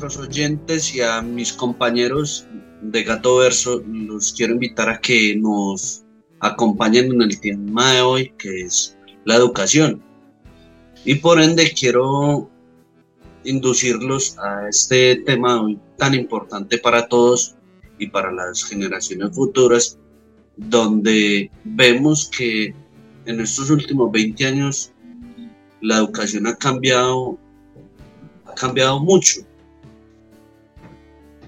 nuestros oyentes y a mis compañeros de Gato Verso los quiero invitar a que nos acompañen en el tema de hoy, que es la educación. Y por ende quiero inducirlos a este tema hoy tan importante para todos y para las generaciones futuras, donde vemos que en estos últimos 20 años la educación ha cambiado, ha cambiado mucho.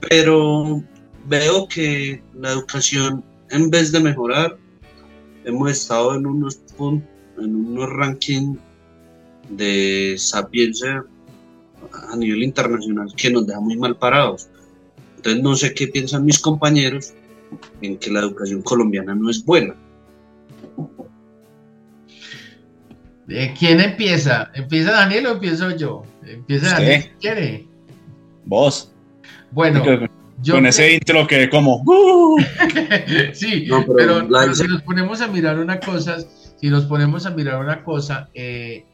Pero veo que la educación, en vez de mejorar, hemos estado en unos puntos, en unos rankings de sapiencia a nivel internacional que nos deja muy mal parados. Entonces no sé qué piensan mis compañeros en que la educación colombiana no es buena. ¿Quién empieza? ¿Empieza Daniel o empiezo yo? Empieza Daniel, quiere. Vos. Bueno, yo con ese intro que como. sí, pero, si nos ponemos a mirar una cosa, si nos ponemos a mirar una cosa, eh,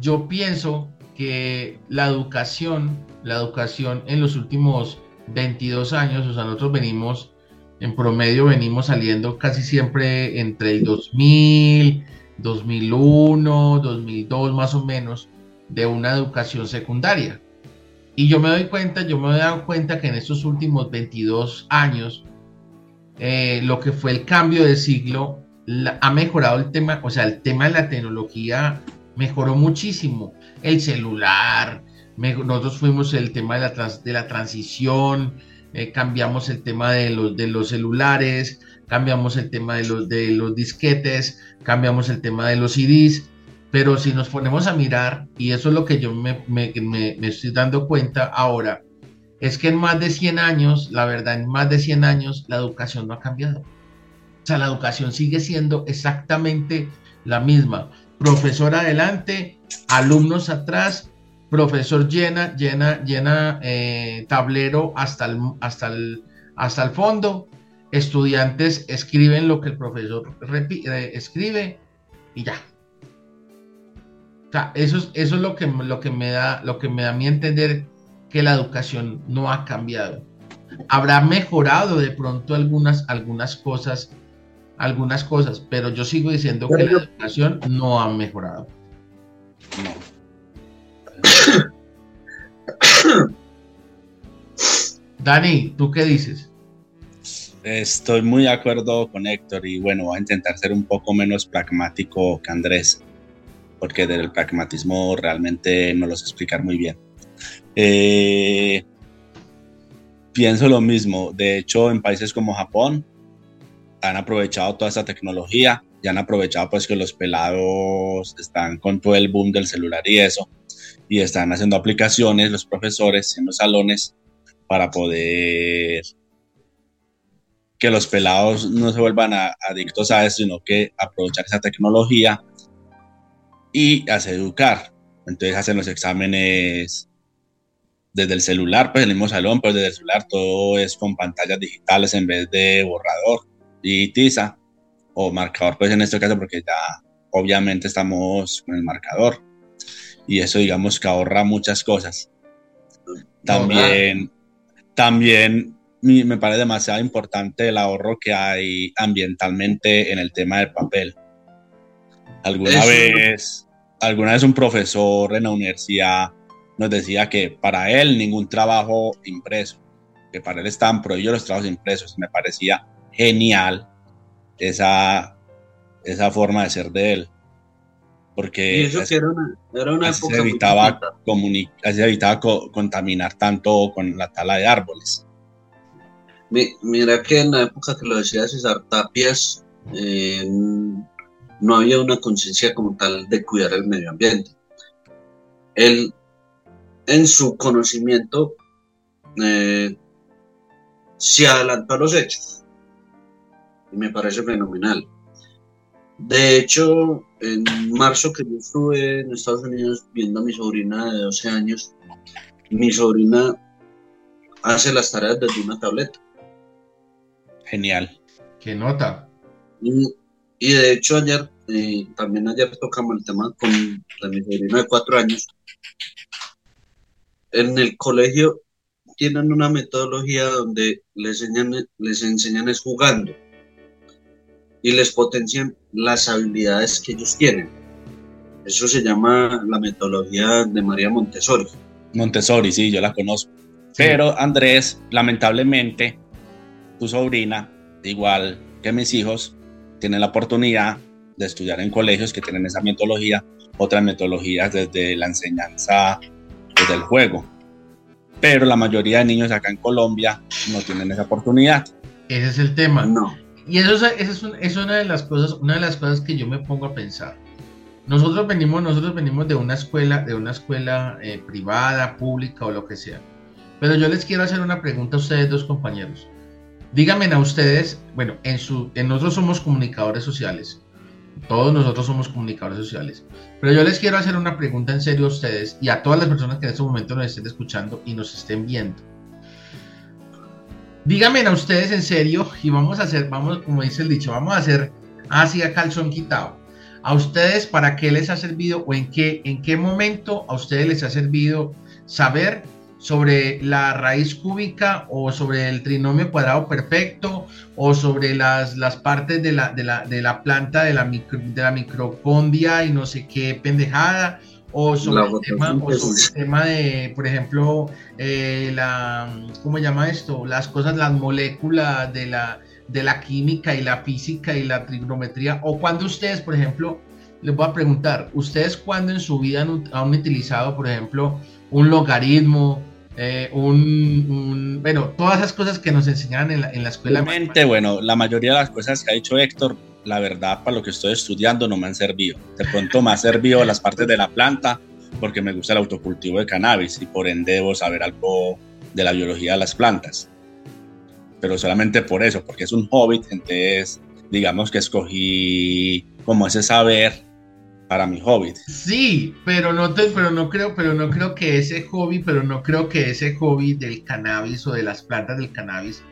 yo pienso que la educación, la educación en los últimos 22 años, o sea, nosotros venimos, en promedio venimos saliendo casi siempre entre el 2000, 2001, 2002 más o menos, de una educación secundaria. Y yo me doy cuenta, yo me he dado cuenta que en estos últimos 22 años, eh, lo que fue el cambio de siglo ha mejorado el tema, o sea, el tema de la tecnología mejoró muchísimo. El celular, nosotros fuimos el tema de la, de la transición, eh, cambiamos el tema de los, de los celulares, cambiamos el tema de los, de los disquetes, cambiamos el tema de los CDs, pero si nos ponemos a mirar, y eso es lo que yo me, me, me, me estoy dando cuenta ahora, es que en más de 100 años, la verdad, en más de 100 años, la educación no ha cambiado. O sea, la educación sigue siendo exactamente la misma profesor adelante, alumnos atrás, profesor llena, llena, llena eh, tablero hasta el, hasta, el, hasta el fondo, estudiantes escriben lo que el profesor eh, escribe y ya. O sea, eso es, eso es lo, que, lo, que me da, lo que me da a mí entender que la educación no ha cambiado. Habrá mejorado de pronto algunas, algunas cosas algunas cosas, pero yo sigo diciendo que la educación no ha mejorado. Dani, ¿tú qué dices? Estoy muy de acuerdo con Héctor y bueno, voy a intentar ser un poco menos pragmático que Andrés, porque del pragmatismo realmente no lo sé explicar muy bien. Eh, pienso lo mismo, de hecho en países como Japón han aprovechado toda esa tecnología y han aprovechado pues que los pelados están con todo el boom del celular y eso y están haciendo aplicaciones los profesores en los salones para poder que los pelados no se vuelvan adictos a eso, sino que aprovechar esa tecnología y hacer educar. Entonces hacen los exámenes desde el celular, pues el mismo salón, pues desde el celular todo es con pantallas digitales en vez de borrador y tiza o marcador, pues en este caso, porque ya obviamente estamos con el marcador y eso digamos que ahorra muchas cosas. También, también me parece demasiado importante el ahorro que hay ambientalmente en el tema del papel. Alguna vez, alguna vez un profesor en la universidad nos decía que para él ningún trabajo impreso, que para él estaban prohibidos los trabajos impresos. Me parecía genial esa, esa forma de ser de él. Porque era una, se evitaba, se evitaba contaminar tanto con la tala de árboles. Mira que en la época que lo decía César Tapias, eh, no había una conciencia como tal de cuidar el medio ambiente. Él, en su conocimiento, eh, se adelantó a los hechos y me parece fenomenal. De hecho, en marzo que yo estuve en Estados Unidos viendo a mi sobrina de 12 años, mi sobrina hace las tareas desde una tableta. Genial. ¿Qué nota? Y, de hecho ayer, eh, también ayer tocamos el tema con mi sobrina de 4 años. en el colegio tienen una metodología donde les enseñan, les enseñan es jugando y les potencian las habilidades que ellos tienen. Eso se llama la metodología de María Montessori. Montessori, sí, yo la conozco. Pero Andrés, lamentablemente, tu sobrina, igual que mis hijos, tienen la oportunidad de estudiar en colegios que tienen esa metodología, otras metodologías desde la enseñanza, desde el juego. Pero la mayoría de niños acá en Colombia no tienen esa oportunidad. Ese es el tema. No. Y eso, es, es, una de las cosas, una de las cosas que yo me pongo a pensar. Nosotros venimos, nosotros venimos de una escuela, de una escuela eh, privada, pública o lo que sea. Pero yo les quiero hacer una pregunta a ustedes dos compañeros. Díganme a ustedes, bueno, en su, en nosotros somos comunicadores sociales. Todos nosotros somos comunicadores sociales. Pero yo les quiero hacer una pregunta en serio a ustedes y a todas las personas que en este momento nos estén escuchando y nos estén viendo. Díganme a ustedes en serio y vamos a hacer, vamos, como dice el dicho, vamos a hacer así a calzón quitado. A ustedes, ¿para qué les ha servido o en qué, en qué momento a ustedes les ha servido saber sobre la raíz cúbica o sobre el trinomio cuadrado perfecto o sobre las, las partes de la, de la, de la planta de la, de la microcondia y no sé qué pendejada o sobre, el tema, o sobre el tema de, por ejemplo, eh, la, ¿cómo se llama esto? Las cosas, las moléculas de la, de la química y la física y la trigonometría. O cuando ustedes, por ejemplo, les voy a preguntar, ¿ustedes cuando en su vida han, utilizado, por ejemplo, un logaritmo, eh, un, bueno, todas esas cosas que nos enseñaban en la, en la escuela. Realmente, bueno, la mayoría de las cosas que ha dicho Héctor la verdad, para lo que estoy estudiando no me han servido. De pronto me ha servido las partes de la planta porque me gusta el autocultivo de cannabis y por ende debo saber algo de la biología de las plantas. Pero solamente por eso, porque es un hobbit, entonces digamos que escogí como ese saber para mi hobbit. Sí, pero no te, pero no creo, pero no creo que ese hobby, pero no creo que ese hobby del cannabis o de las plantas del cannabis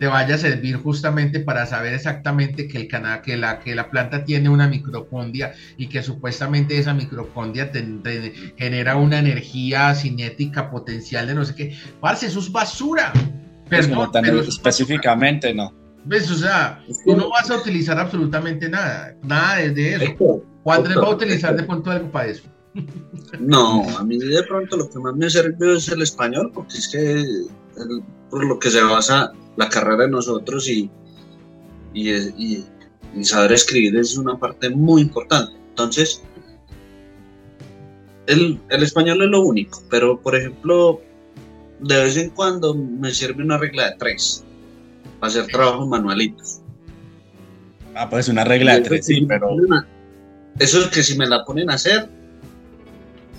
te vaya a servir justamente para saber exactamente que, el cana que, la, que la planta tiene una microcondia y que supuestamente esa microcondia te, genera una energía cinética potencial de no sé qué. Parce, eso es basura. Pues Perdón, pero específicamente no. ¿Ves? O sea, tú no vas a utilizar absolutamente nada, nada de eso. ¿Cuándo va a utilizar de pronto algo para eso? No, a mí de pronto lo que más me sirve es el español, porque es que por lo que se basa la carrera de nosotros y, y, saber escribir es una parte muy importante. Entonces, el, el, español es lo único, pero por ejemplo, de vez en cuando me sirve una regla de tres para hacer trabajos manualitos. Ah, pues una regla de tres, sí, pero... Eso es que si me la ponen a hacer,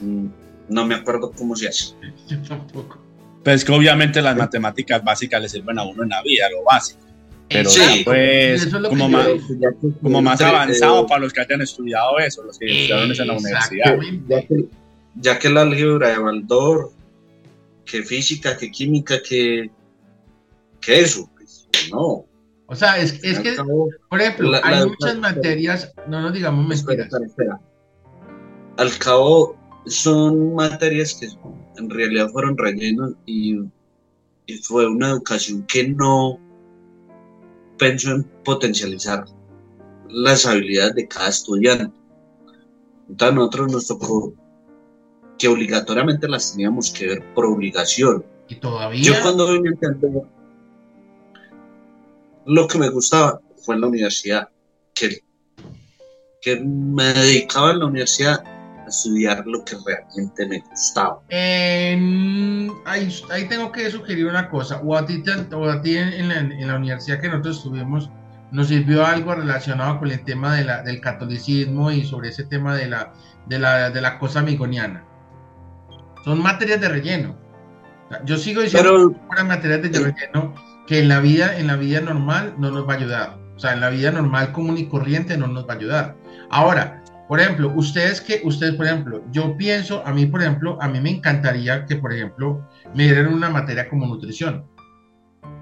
mm, no me acuerdo cómo se hace. Yo tampoco. Pues que obviamente las matemáticas básicas le sirven a uno en la vida, lo básico. Pero pues como, más, como más avanzado para los que hayan estudiado eso, los que estudiaron eso en la universidad. Ya que, ya que la álgebra de Baldor, que física, que química, que, que eso, pues, no. O sea, es, es que, por ejemplo, hay muchas materias, no nos digamos mentiras. Al cabo, son materias que en realidad fueron rellenos y, fue una educación que no pensó en potencializar las habilidades de cada estudiante. Entonces a nosotros nos tocó que obligatoriamente las teníamos que ver por obligación. Y todavía. Yo cuando vine a entender lo que me gustaba fue en la universidad, que, que me dedicaba en la universidad estudiar lo que realmente me gustaba. ahí, tengo que sugerir una cosa, o a ti, a ti en, la, universidad que nosotros estuvimos, nos sirvió algo relacionado con el tema de la, del catolicismo y sobre ese tema de la, de la, de la cosa amigoniana. Son materias de relleno. Yo sigo diciendo Pero, materias de relleno que en la vida, en la vida normal no nos va a ayudar. O sea, en la vida normal, común y corriente no nos va a ayudar. Ahora, por ejemplo, ustedes que, ustedes, por ejemplo, yo pienso, a mí, por ejemplo, a mí me encantaría que, por ejemplo, me dieran una materia como nutrición.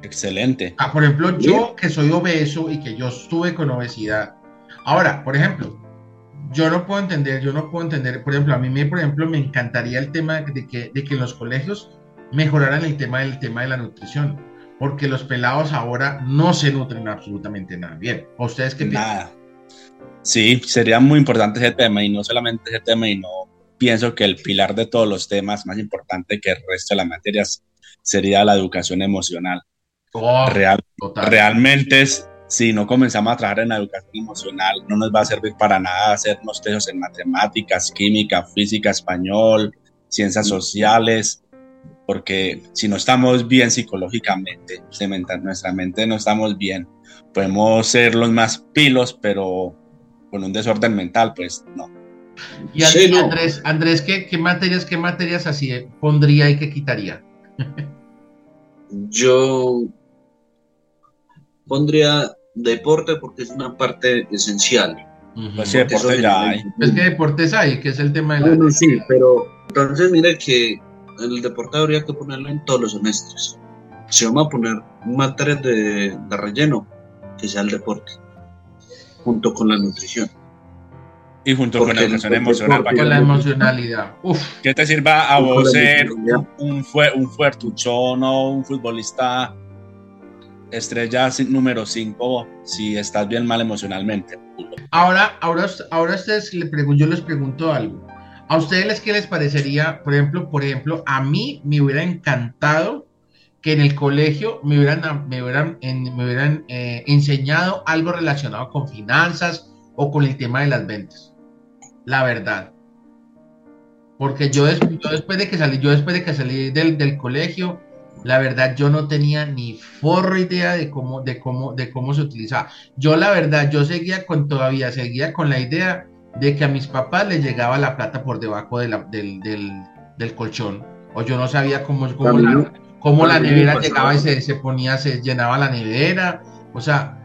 Excelente. Ah, por ejemplo, yo que soy obeso y que yo estuve con obesidad. Ahora, por ejemplo, yo no puedo entender, yo no puedo entender, por ejemplo, a mí me, por ejemplo, me encantaría el tema de que, de que en los colegios mejoraran el tema del tema de la nutrición, porque los pelados ahora no se nutren absolutamente nada bien. ¿A ustedes qué piensan? Sí, sería muy importante ese tema y no solamente ese tema y no pienso que el pilar de todos los temas más importante que el resto de las materias sería la educación emocional. Oh, Real, realmente es, si no comenzamos a trabajar en la educación emocional, no nos va a servir para nada hacernos textos en matemáticas, química, física, español, ciencias sociales, porque si no estamos bien psicológicamente, nuestra mente no estamos bien, podemos ser los más pilos, pero con un desorden mental, pues no. Y Andrés, Andrés ¿qué, materias, qué materias así pondría y qué quitaría? Yo pondría deporte porque es una parte esencial. Pues deporte ya hay. Es que deportes hay, que es el tema de la... sí, pero entonces mire que el deporte habría que ponerlo en todos los semestres. Si vamos a poner materias de, de relleno, que sea el deporte, junto con la nutrición. Y junto con la educación emocional. con la emocionalidad. Que te sirva a vos ser un, un, un fuertuchón o un futbolista estrella número 5 si estás bien mal emocionalmente. Ahora, ahora, ahora ustedes le pregunto, yo les pregunto algo. ¿A ustedes qué les parecería, por ejemplo, por ejemplo, a mí me hubiera encantado que en el colegio me hubieran, me hubieran, me hubieran eh, enseñado algo relacionado con finanzas o con el tema de las ventas? La verdad. Porque yo, después de que salí, yo después de que salí del, del colegio, la verdad yo no tenía ni forro idea de cómo, de cómo, de cómo se utilizaba. Yo la verdad, yo seguía con todavía, seguía con la idea de que a mis papás les llegaba la plata por debajo de la, del, del, colchón. O yo no sabía cómo, cómo, la, cómo la nevera llegaba y se, se, ponía, se llenaba la nevera. O sea,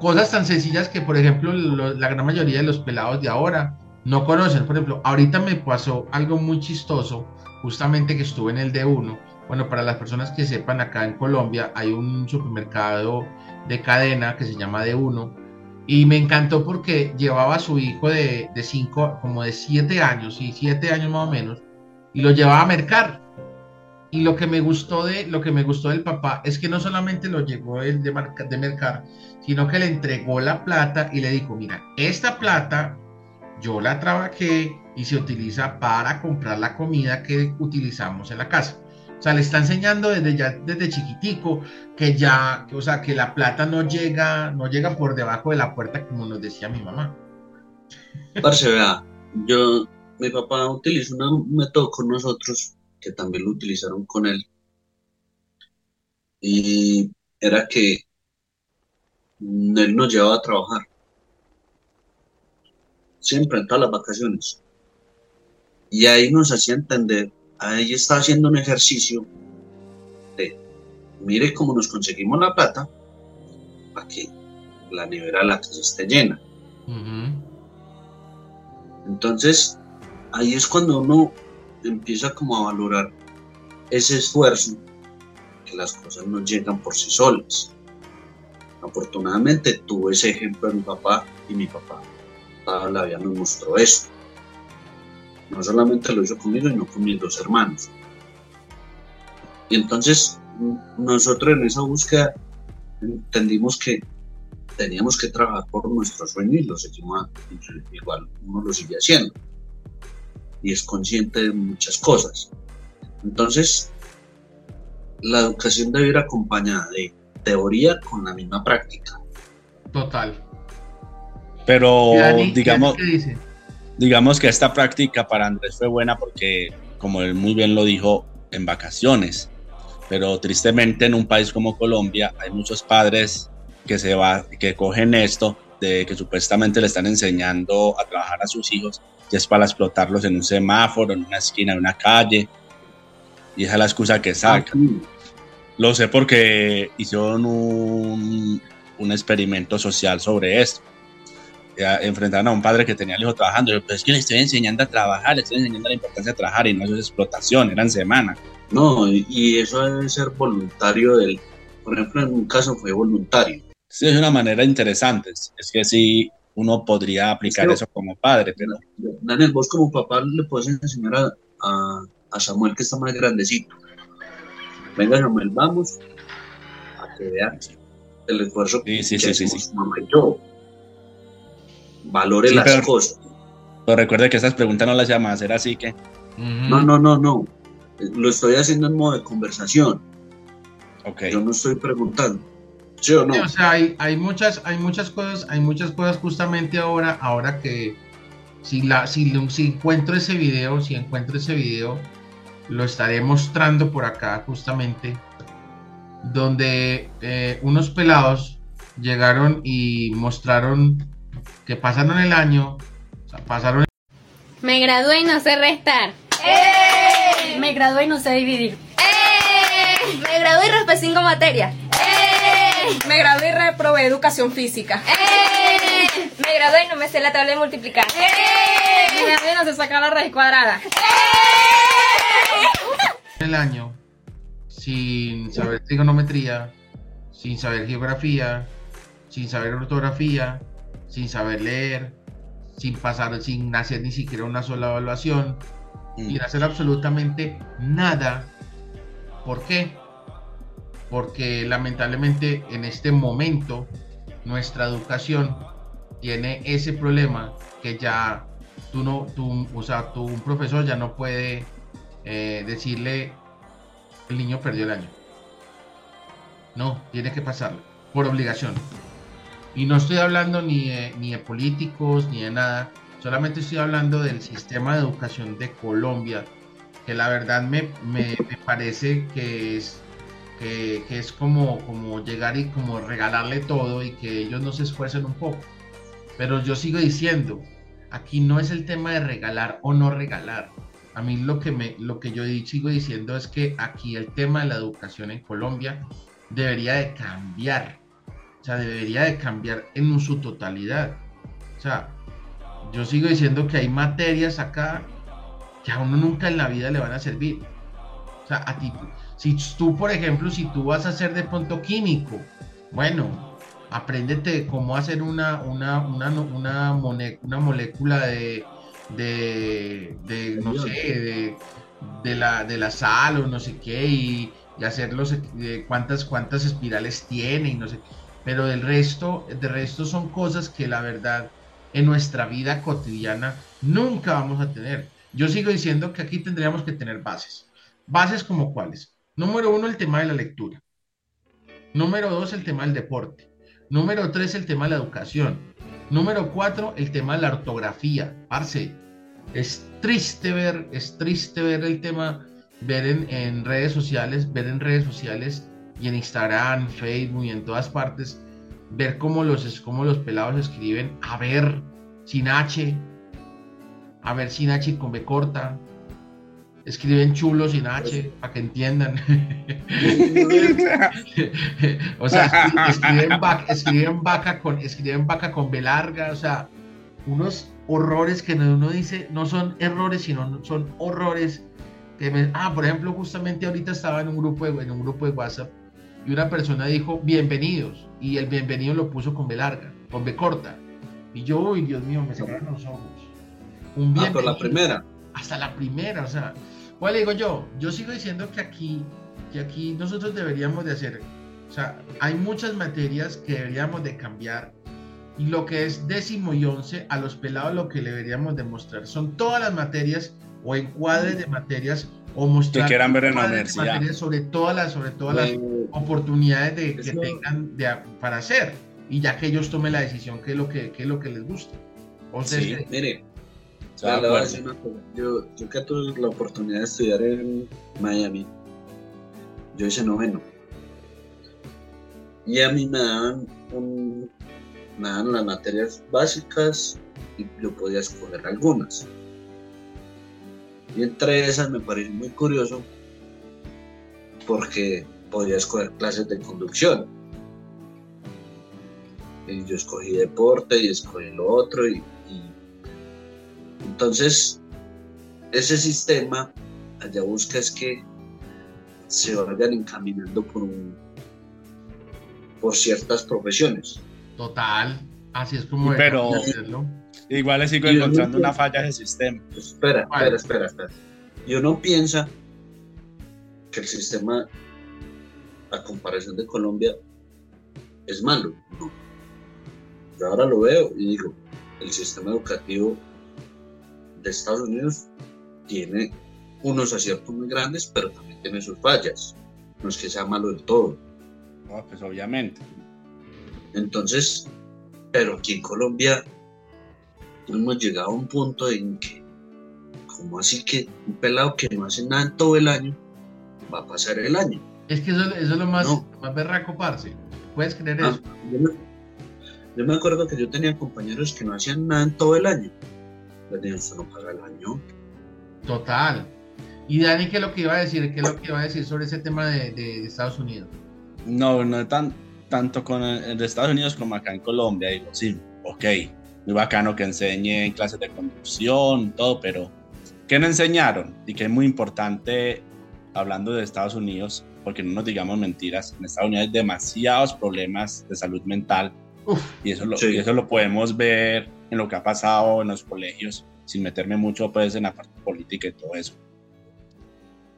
cosas tan sencillas que, por ejemplo, la gran mayoría de los pelados de ahora no conocen. Por ejemplo, ahorita me pasó algo muy chistoso, justamente que estuve en el D1 bueno, para las personas que sepan, acá en Colombia hay un supermercado de cadena que se llama D1 y me encantó porque llevaba a su hijo de, de cinco, como de siete años, y siete años más o menos, y lo llevaba a mercar. Y lo que me gustó de lo que me gustó del papá es que no solamente lo llevó él de, de mercar, sino que le entregó la plata y le dijo, mira, esta plata yo la trabajé y se utiliza para comprar la comida que utilizamos en la casa. O sea, le está enseñando desde ya, desde chiquitico, que ya, o sea, que la plata no llega, no llega por debajo de la puerta, como nos decía mi mamá. Parce, vea, yo, mi papá utilizó un método con nosotros, que también lo utilizaron con él. Y era que él nos llevaba a trabajar. Siempre en todas las vacaciones. Y ahí nos hacía entender ahí está haciendo un ejercicio de, mire cómo nos conseguimos la plata para que la nevera la casa esté llena. Entonces, ahí es cuando uno empieza como a valorar ese esfuerzo, que las cosas no llegan por sí solas. Afortunadamente tuve ese ejemplo de mi papá y mi papá toda la vida nos mostró eso. No solamente lo hizo conmigo, sino con mis dos hermanos. Y entonces nosotros en esa búsqueda entendimos que teníamos que trabajar por nuestros sueños y lo seguimos igual uno lo sigue haciendo. Y es consciente de muchas cosas. Entonces la educación debe ir acompañada de teoría con la misma práctica. Total. Pero digamos digamos que esta práctica para Andrés fue buena porque, como él muy bien lo dijo, en vacaciones. Pero tristemente en un país como Colombia hay muchos padres que, se va, que cogen esto de que supuestamente le están enseñando a trabajar a sus hijos y es para explotarlos en un semáforo, en una esquina de una calle. Y esa es la excusa que sacan. Lo sé porque hicieron un, un experimento social sobre esto enfrentaron a un padre que tenía al hijo trabajando. Yo, pues es que le estoy enseñando a trabajar, le estoy enseñando la importancia de trabajar y no eso es explotación, eran semanas. No, y eso debe ser voluntario del, por ejemplo, en un caso fue voluntario. Sí, es una manera interesante. Es que sí, uno podría aplicar eso como padre. Pero... Daniel, vos como papá le puedes enseñar a, a, Samuel que está más grandecito. Venga Samuel, vamos a que vean el esfuerzo sí, sí, sí, sí, yo. Valore las cosas. Pero recuerde que esas preguntas no las llamas a hacer así que... No, no, no, no. Lo estoy haciendo en modo de conversación. Okay. Yo no estoy preguntando. ¿Sí o no? o sea, hay, hay, muchas, hay muchas cosas, hay muchas cosas justamente ahora, ahora que si la, si, si encuentro ese video, si encuentro ese video, lo estaré mostrando por acá justamente, donde eh, unos pelados llegaron y mostraron que pasaron el año, o sea, pasaron. Me gradué y no sé restar. ¡Eh! Me gradué y no sé dividir. ¡Eh! Me gradué y raspé cinco materias. Me gradué y reprobé educación física. ¡Eh! Me gradué y no me sé la tabla de multiplicar. ¡Eh! Me gradué y no sé sacar la raíz cuadrada. ¡Eh! El año, sin saber trigonometría, sin saber geografía, sin saber ortografía, sin saber leer, sin pasar, sin hacer ni siquiera una sola evaluación, mm. sin hacer absolutamente nada. ¿Por qué? porque lamentablemente en este momento nuestra educación tiene ese problema que ya tú no, tú, o sea, tú, un profesor ya no puede eh, decirle el niño perdió el año. No, tiene que pasarlo por obligación. Y no estoy hablando ni de, ni de políticos ni de nada, solamente estoy hablando del sistema de educación de Colombia, que la verdad me, me, parece que es que, es como, como llegar y como regalarle todo y que ellos no se esfuercen un poco. Pero yo sigo diciendo, aquí no es el tema de regalar o no regalar. A mí lo que, me, lo que yo sigo diciendo es que aquí el tema de la educación en Colombia debería de cambiar. O sea, debería de cambiar en su totalidad. O sea, yo sigo diciendo que hay materias acá que a uno nunca en la vida le van a servir. O sea, a ti, si tú, por ejemplo, si tú vas a hacer de pronto químico, bueno, apréndete cómo hacer una, una, una, una, una molécula de, de, no sé, de, la, de la sal o no sé qué, y, y hacer eh, cuántas, cuántas espirales tiene y no sé Pero del resto, del resto son cosas que la verdad en nuestra vida cotidiana nunca vamos a tener. Yo sigo diciendo que aquí tendríamos que tener bases. Bases como cuáles. Número uno, el tema de la lectura. Número dos, el tema del deporte. Número tres, el tema de la educación. Número cuatro, el tema de la ortografía. Parce, es triste ver, es triste ver el tema, ver en, redes sociales, ver en redes sociales y en Instagram, Facebook y en todas partes, ver cómo los, cómo los pelados escriben a ver sin H, a ver sin H con B corta, escriben chulos sin H, para que entiendan. o sea, escriben, vaca, con, escriben vaca con B larga, o sea, unos horrores que uno dice, no son errores, sino son horrores. Que ah, por ejemplo, justamente ahorita estaba en un grupo en un grupo de WhatsApp y una persona dijo bienvenidos y el bienvenido lo puso con B larga, con B corta. Y yo, uy, Dios mío, me sacaron los ojos. Un ah, la primera. Hasta la primera, o sea, ¿Cuál digo yo? Yo sigo diciendo que aquí, que aquí nosotros deberíamos de hacer, o sea, hay muchas materias que deberíamos de cambiar y lo que es décimo y once a los pelados lo que le deberíamos demostrar son todas las materias o encuadres de materias o mostrar que quieran ver en la universidad sobre todas las sobre todas las oportunidades de, que tengan de, para hacer y ya que ellos tomen la decisión qué es lo que, qué es lo que les gusta. O sí, mire, yo, yo que tuve la oportunidad de estudiar en Miami, yo hice noveno. Y a mí me daban, me daban las materias básicas y yo podía escoger algunas. Y entre esas me pareció muy curioso porque podía escoger clases de conducción. Y yo escogí deporte y escogí lo otro y entonces, ese sistema allá busca es que se vayan encaminando por, por ciertas profesiones. Total, Así es como pero igual le sigo encontrando una falla de sistema. Espera, espera, espera, espera. Y uno piensa que el sistema, a comparación de Colombia, es malo. No. Yo ahora lo veo y digo, el sistema educativo de Estados Unidos tiene unos aciertos muy grandes, pero también tiene sus fallas. No es que sea malo del todo. No, pues obviamente. Entonces, pero aquí en Colombia hemos llegado a un punto en que, como así que un pelado que no hace nada en todo el año, va a pasar el año. Es que eso, es lo más, más berraco, parce. ¿Puedes creer ah, eso? Yo me, acuerdo que yo tenía compañeros que no hacían nada en todo el año. Les dije, no paga el año. Total. Y Dani, ¿qué es lo que iba a decir? ¿Qué es lo que iba a decir sobre ese tema de, Estados Unidos? No, no tan, tanto con el de Estados Unidos como acá en Colombia. Digo, sí, ok, muy bacano que enseñe en clases de conducción, todo, pero ¿qué no enseñaron? Y que es muy importante, hablando de Estados Unidos, porque no nos digamos mentiras, en Estados Unidos hay demasiados problemas de salud mental y, eso lo, y eso lo podemos ver en lo que ha pasado en los colegios, sin meterme mucho pues en la parte política y todo eso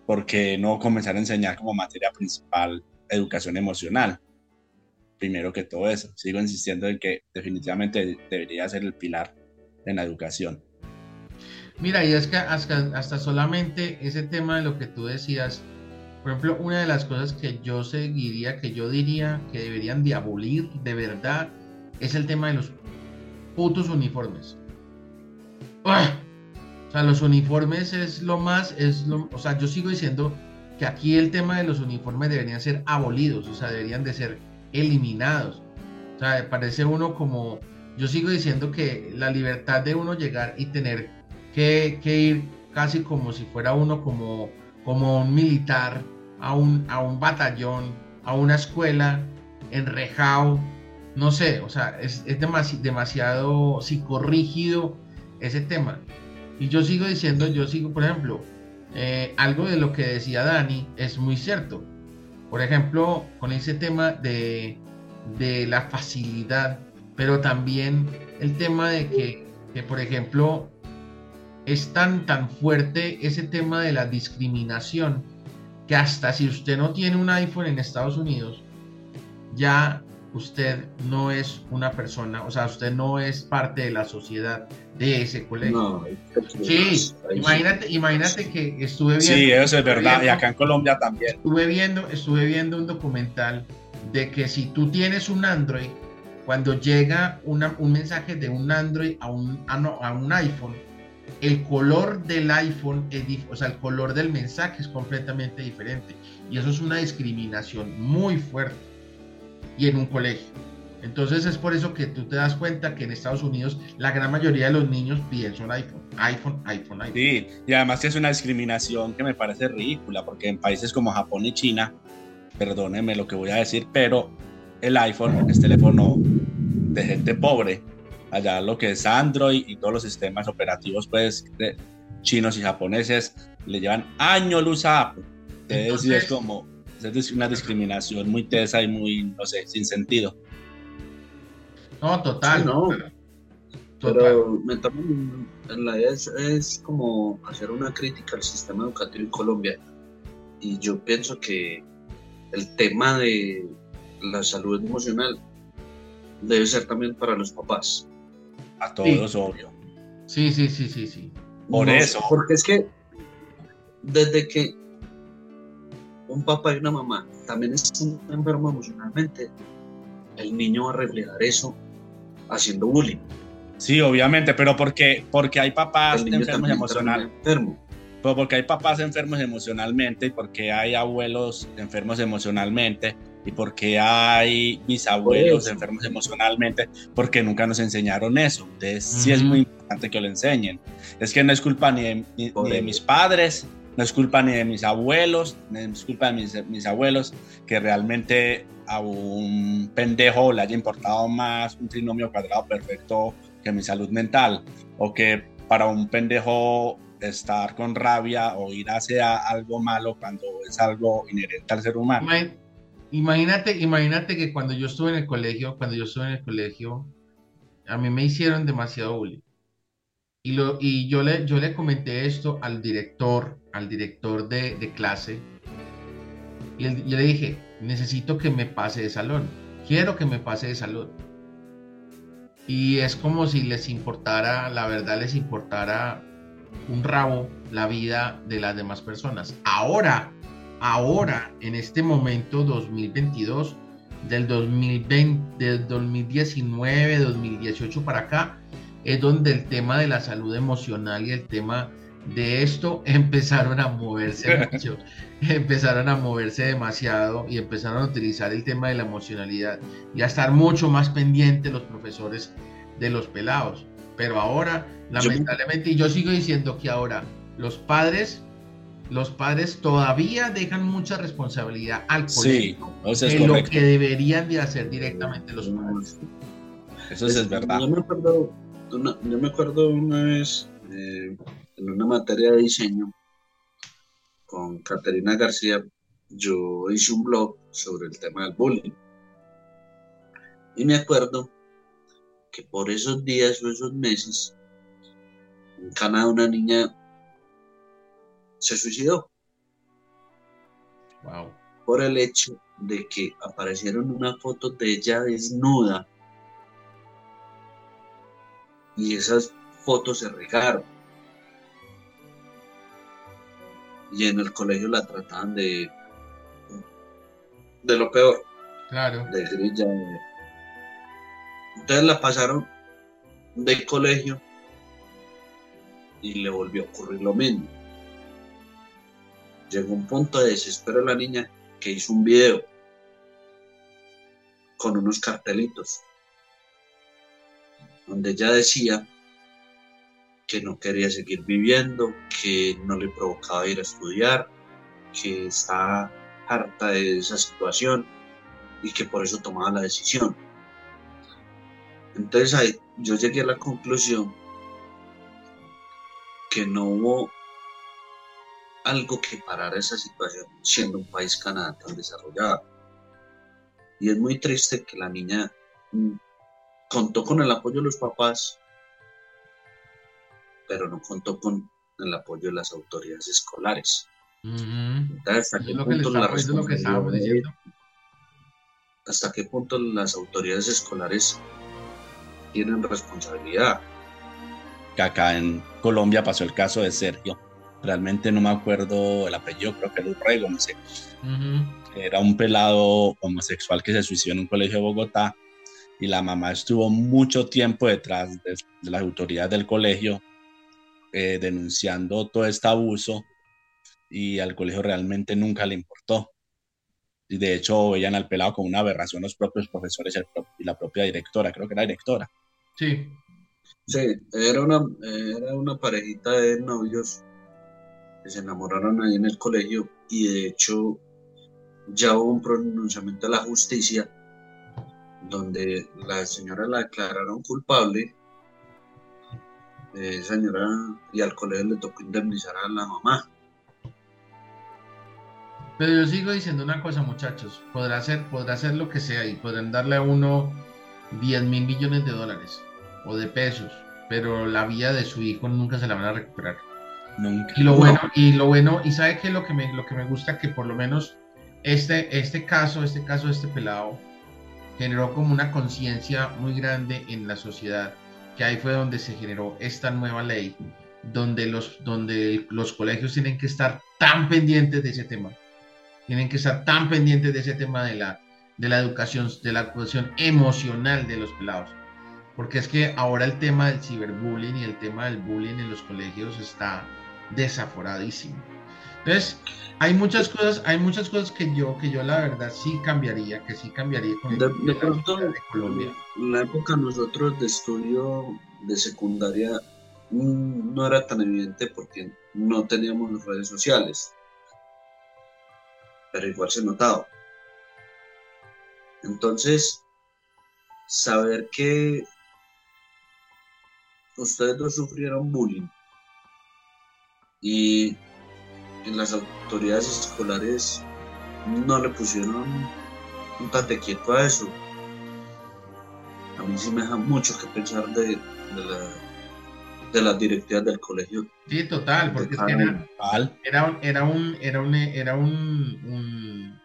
porque no comenzar a enseñar como materia principal educación emocional? Primero que todo eso, sigo insistiendo en que definitivamente debería ser el pilar en la educación. Mira, y es que hasta, solamente ese tema de lo que tú decías, por ejemplo, una de las cosas que yo seguiría, que yo diría que deberían de abolir de verdad, es el tema de los putos uniformes. O sea, los uniformes es lo más, es lo, o sea, yo sigo diciendo que aquí el tema de los uniformes deberían ser abolidos, o sea, deberían de ser eliminados. O sea, parece uno como, yo sigo diciendo que la libertad de uno llegar y tener que, ir casi como si fuera uno como, como un militar a un, a un batallón, a una escuela, enrejado, no sé, o sea, es, es demasiado psicorrígido ese tema. Y yo sigo diciendo, yo sigo, por ejemplo, eh, algo de lo que decía Dani es muy cierto. Por ejemplo, con ese tema de, la facilidad, pero también el tema de que, que, por ejemplo, es tan, tan fuerte ese tema de la discriminación que hasta si usted no tiene un iPhone en Estados Unidos, ya usted no es una persona, o sea, usted no es parte de la sociedad de ese colegio. sí, imagínate, imagínate que estuve viendo. Sí, eso es verdad, y acá en Colombia también. Estuve viendo, estuve viendo un documental de que si tú tienes un Android, cuando llega un mensaje de un Android a un, a un iPhone, el color del iPhone, o sea, el color del mensaje es completamente diferente. Y eso es una discriminación muy fuerte y en un colegio. Entonces es por eso que tú te das cuenta que en Estados Unidos la gran mayoría de los niños piden su iPhone, iPhone, iPhone, iPhone. Sí, y además es una discriminación que me parece ridícula, porque en países como Japón y China, perdónenme lo que voy a decir, pero el iPhone es teléfono de gente pobre. Allá lo que es Android y todos los sistemas operativos pues de chinos y japoneses le llevan años luz a Apple. Entonces, es como es una discriminación muy tesa y muy, no sé, sin sentido. No, total. no. Pero en la es, es como hacer una crítica al sistema educativo en Colombia. Y yo pienso que el tema de la salud emocional debe ser también para los papás. A todos, obvio. Sí, sí, sí, sí, sí. Por eso. Porque es que desde que un papá y una mamá también están enfermos emocionalmente, el niño va a reflejar eso haciendo bullying. Sí, obviamente, pero porque, porque hay papás enfermos emocionalmente. Enfermo. Pero porque hay papás enfermos emocionalmente y porque hay abuelos enfermos emocionalmente y porque hay bisabuelos enfermos emocionalmente, porque nunca nos enseñaron eso. Entonces, sí es muy importante que lo enseñen. Es que no es culpa ni ni de mis padres, no es culpa ni de mis abuelos, ni es culpa de mis, mis abuelos, que realmente a un pendejo le haya importado más un trinomio cuadrado perfecto que mi salud mental, o que para un pendejo estar con rabia o ir hacia algo malo cuando es algo inherente al ser humano. Imagínate, imagínate que cuando yo estuve en el colegio, cuando yo estuve en el colegio, a mí me hicieron demasiado bullying. Y, lo, y yo, le, yo le comenté esto al director, al director de, de clase. Y yo le dije, necesito que me pase de salón. Quiero que me pase de salón. Y es como si les importara, la verdad les importara un rabo la vida de las demás personas. Ahora, ahora, en este momento 2022, del 2020, del 2019, 2018 para acá, es donde el tema de la salud emocional y el tema de esto empezaron a moverse mucho, empezaron a moverse demasiado y empezaron a utilizar el tema de la emocionalidad y a estar mucho más pendientes los profesores de los pelados. Pero ahora, lamentablemente, y yo sigo diciendo que ahora los padres, los padres todavía dejan mucha responsabilidad al colegio sí, lo que deberían de hacer directamente los padres. Eso es, verdad. Yo me acuerdo, una, yo me acuerdo una vez eh, en una materia de diseño con Caterina García, yo hice un blog sobre el tema del bullying. Y me acuerdo que por esos días o esos meses, en Canadá una niña se suicidó. Wow. Por el hecho de que aparecieron una foto de ella desnuda y esas fotos se regaron. Y en el colegio la trataban de de lo peor. Claro. De grilla, entonces la pasaron del colegio y le volvió a ocurrir lo mismo. Llegó un punto de desespero la niña que hizo un video con unos cartelitos donde ella decía que no quería seguir viviendo, que no le provocaba ir a estudiar, que estaba harta de esa situación y que por eso tomaba la decisión. Entonces ahí yo llegué a la conclusión que no hubo algo que parara esa situación siendo un país Canadá tan desarrollado. Y es muy triste que la niña contó con el apoyo de los papás, pero no contó con el apoyo de las autoridades escolares. Entonces, ¿hasta qué punto ¿Hasta qué punto las autoridades escolares tienen responsabilidad. Que acá en Colombia pasó el caso de Sergio. Realmente no me acuerdo el apellido, creo que era Urrego, no sé. Era un pelado homosexual que se suicidó en un colegio de Bogotá y la mamá estuvo mucho tiempo detrás de, las autoridades del colegio eh, denunciando todo este abuso y al colegio realmente nunca le importó. Y de hecho veían al pelado como una aberración los propios profesores y la propia directora, creo que era directora. Sí. Sí, era una, era una parejita de novios que se enamoraron ahí en el colegio y de hecho ya hubo un pronunciamiento de la justicia donde la señora la declararon culpable, eh, señora, y al colegio le tocó indemnizar a la mamá. Pero yo sigo diciendo una cosa, muchachos, podrá ser, podrá ser lo que sea y podrán darle a uno 10 mil millones de dólares o de pesos, pero la vida de su hijo nunca se la van a recuperar. Nunca. Y lo bueno, y lo bueno, y sabe que lo que me, lo que me gusta que por lo menos este, este caso, este caso este pelado, generó como una conciencia muy grande en la sociedad, que ahí fue donde se generó esta nueva ley, donde los, donde los colegios tienen que estar tan pendientes de ese tema, tienen que estar tan pendientes de ese tema de la, de la educación, de la educación emocional de los pelados porque es que ahora el tema del ciberbullying y el tema del bullying en los colegios está desaforadísimo. Entonces, hay muchas cosas, hay muchas cosas que yo, que yo la verdad sí cambiaría, que sí cambiaría con de, de pronto, de Colombia. En la época nosotros de estudio de secundaria mm, no era tan evidente porque no teníamos redes sociales, pero igual se notaba. Entonces, saber que ustedes no sufrieron bullying y las autoridades escolares no le pusieron un tate quieto a eso. a mí sí me deja mucho que pensar de, la, de las directivas del colegio. Sí, total, porque era, era, era, un, era un, era un,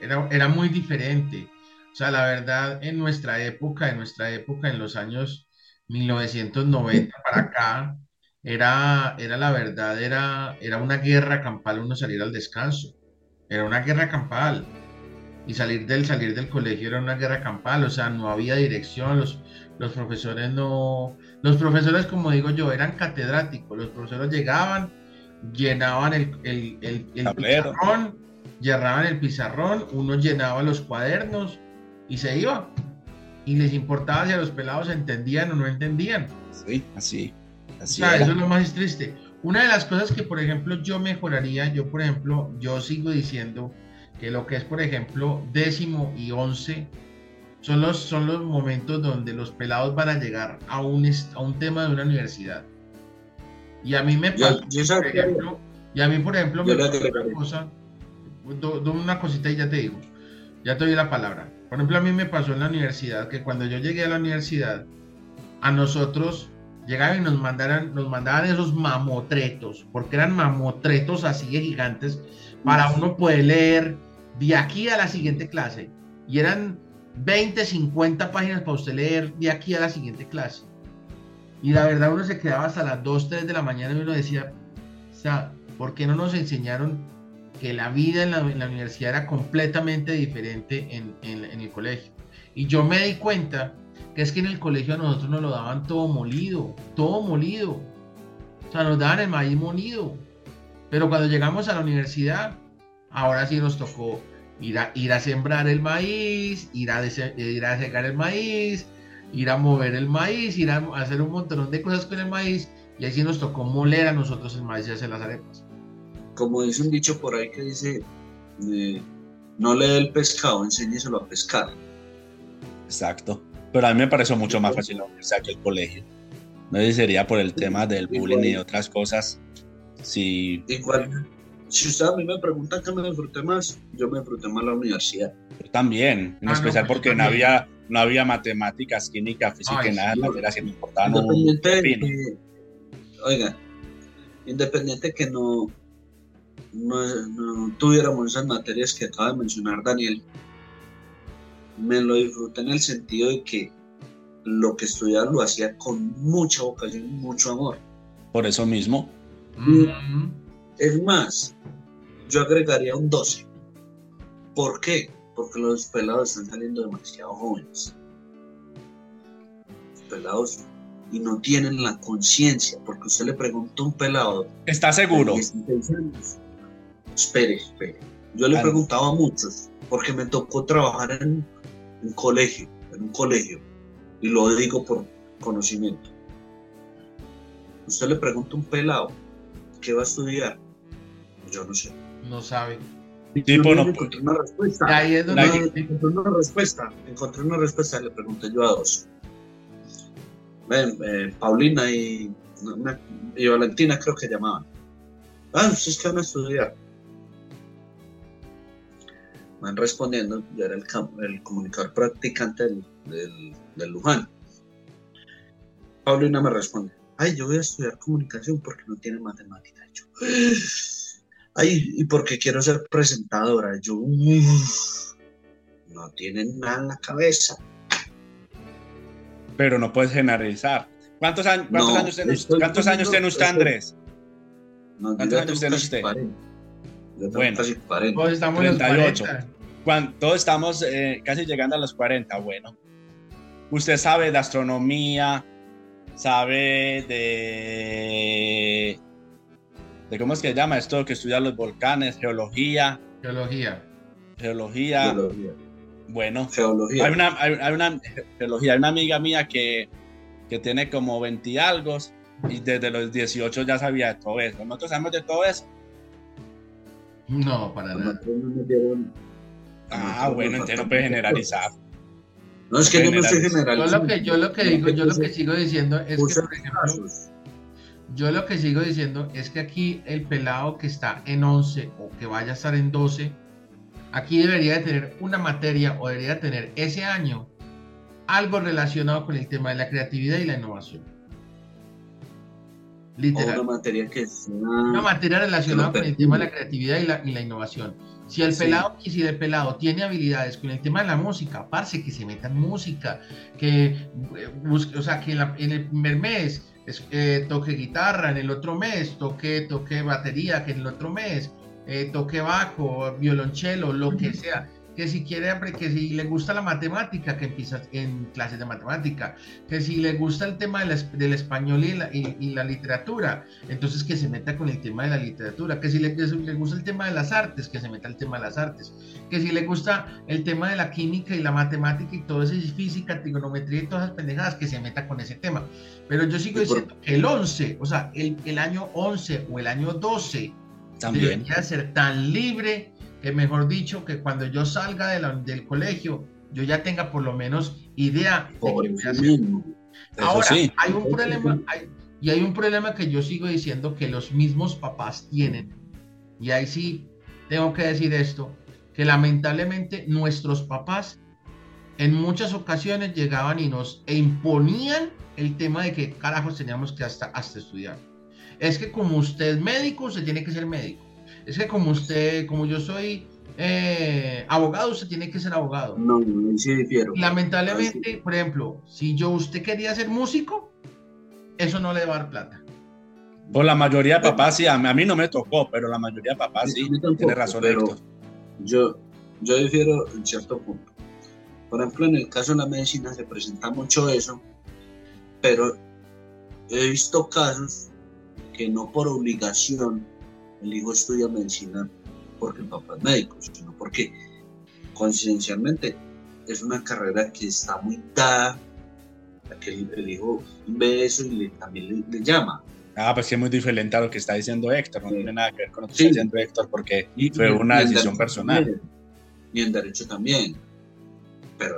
era, era muy diferente. O sea, la verdad, en nuestra época, en nuestra época, en los años 1990 para acá, era, era la verdad, era, era una guerra campal uno salir al descanso. Era una guerra campal. Y salir del, salir del colegio era una guerra campal, o sea, no había dirección, los, los profesores no... Los profesores, como digo yo, eran catedráticos. Los profesores llegaban, llenaban el, el, el, el pizarrón, llenaban el pizarrón, uno llenaba los cuadernos y se iba. Y les importaba si a los pelados entendían o no entendían. Sí, así. Así o sea, eso es lo más triste. Una de las cosas que, por ejemplo, yo mejoraría, yo, por ejemplo, yo sigo diciendo que lo que es, por ejemplo, décimo y once son los, son los momentos donde los pelados van a llegar a un, a un tema de una universidad. Y a mí me pasa, por ejemplo, y a mí, por ejemplo, me pasa una cosa, una cosita y ya te digo, ya te doy la palabra. Por ejemplo, a mí me pasó en la universidad que cuando yo llegué a la universidad, a nosotros llegaban y nos mandaran, nos mandaban esos mamotretos, porque eran mamotretos así de gigantes, para uno poder leer de aquí a la siguiente clase. Y eran 20, 50 páginas para usted leer de aquí a la siguiente clase. Y la verdad uno se quedaba hasta las 2, 3 de la mañana y uno decía, o sea, ¿por qué no nos enseñaron que la vida en la, universidad era completamente diferente en, el colegio. Y yo me di cuenta que es que en el colegio a nosotros nos lo daban todo molido, todo molido. O sea, nos daban el maíz molido. Pero cuando llegamos a la universidad, ahora sí nos tocó ir a, ir a sembrar el maíz, ir a, ir a secar el maíz, ir a mover el maíz, ir a hacer un montón de cosas con el maíz. Y así nos tocó moler a nosotros el maíz y hacer las arepas como dice un dicho por ahí que dice, eh, no le dé el pescado, enséñeselo a pescar. Exacto. Pero a mí me pareció mucho más fácil la universidad que el colegio. No sé si sería por el tema del bullying y otras cosas. Si... Igual, si usted a mí me pregunta qué me disfruté más, yo me disfruté más la universidad. Yo también, en ah, especial pues porque no había, no había matemáticas, química, física, nada, era así me importaba. Independiente oiga, independiente que no, no, tuviéramos esas materias que acaba de mencionar Daniel, me lo disfruté en el sentido de que lo que estudiaba lo hacía con mucha vocación y mucho amor. Por eso mismo. Es más, yo agregaría un 12. ¿Por qué? Porque los pelados están saliendo demasiado jóvenes. Los pelados y no tienen la conciencia, porque usted le pregunta a un pelado. ¿Está seguro? Espere, espere. Yo le preguntaba a muchos, porque me tocó trabajar en un colegio, en un colegio, y lo digo por conocimiento. Usted le pregunta a un pelado, ¿qué va a estudiar? Yo no sé. No sabe. Tipo, no, encontré una respuesta. Ahí es donde... encontré una respuesta. Encontré una respuesta le pregunté yo a dos. Ven, eh, Paulina y, y Valentina creo que llamaban. Ah, ustedes que van a estudiar van respondiendo, yo era el, el comunicador practicante del, del, Luján. Paulina me responde, ay, yo voy a estudiar comunicación porque no tiene matemática. Yo, ay, y porque quiero ser presentadora. Yo, no tienen nada en la cabeza. Pero no puedes generalizar. ¿Cuántos, años, cuántos años, tiene, ¿cuántos años tiene usted, Andrés? ¿Cuántos años tiene usted? bueno, pues estamos 38. Cuando, todos estamos eh, casi llegando a los 40. Bueno, usted sabe de astronomía, sabe de. de ¿Cómo es que se llama esto? Que estudia los volcanes, geología. Geología. Geología. Bueno, geología. Hay, una, hay, una geología. Hay una amiga mía que, que tiene como 20 y algo y desde los 18 ya sabía de todo eso. Nosotros sabemos de todo eso. No, para nada. Ah, bueno, entonces no puede generalizar. No, es que no me estoy generalizando. Yo lo que, yo lo que digo, yo lo que sigo diciendo es que, por ejemplo, yo lo que sigo diciendo es que aquí el pelado que está en 11 o que vaya a estar en 12, aquí debería de tener una materia o debería tener ese año algo relacionado con el tema de la creatividad y la innovación. Literal. una materia que Una materia relacionada con el tema de la creatividad y la, y la innovación. Si el pelado, y si el pelado tiene habilidades con el tema de la música, parce, que se meta en música, que eh, busque, o sea, que en, el primer mes eh, toque guitarra, en el otro mes toque, toque batería, que en el otro mes eh, toque bajo, violonchelo, lo que sea que si quiere, que si le gusta la matemática, que empieza en clases de matemática, que si le gusta el tema del, español y la, literatura, entonces que se meta con el tema de la literatura, que si le, le gusta el tema de las artes, que se meta el tema de las artes, que si le gusta el tema de la química y la matemática y todo eso, y física, trigonometría y todas esas pendejadas, que se meta con ese tema. Pero yo sigo diciendo que el 11, o sea, el, el año 11 o el año 12, También. debería ser tan libre que mejor dicho, que cuando yo salga del colegio, yo ya tenga por lo menos idea de qué voy a hacer. Ahora, hay un problema, y hay un problema que yo sigo diciendo que los mismos papás tienen. Y ahí sí tengo que decir esto, que lamentablemente nuestros papás en muchas ocasiones llegaban y nos e imponían el tema de que carajos teníamos que hasta, hasta estudiar. Es que como usted es médico, usted tiene que ser médico es que como usted, como yo soy eh, abogado, usted tiene que ser abogado. No, no, sí difiero. Lamentablemente, por ejemplo, si yo usted quería ser músico, eso no le va a dar plata. Por la mayoría de papás sí, a mí, no me tocó, pero la mayoría de papás sí, tiene razón. Pero yo, yo difiero en cierto punto. Por ejemplo, en el caso de la medicina se presenta mucho eso, pero he visto casos que no por obligación el hijo estudia medicina porque el papá es médico, sino porque conciencialmente es una carrera que está muy dada a que el, hijo ve eso y le, también le, llama. Ah, pues sí es muy diferente a lo que está diciendo Héctor, no tiene nada que ver con lo que está diciendo Héctor, porque fue una decisión personal. y en derecho también. Pero,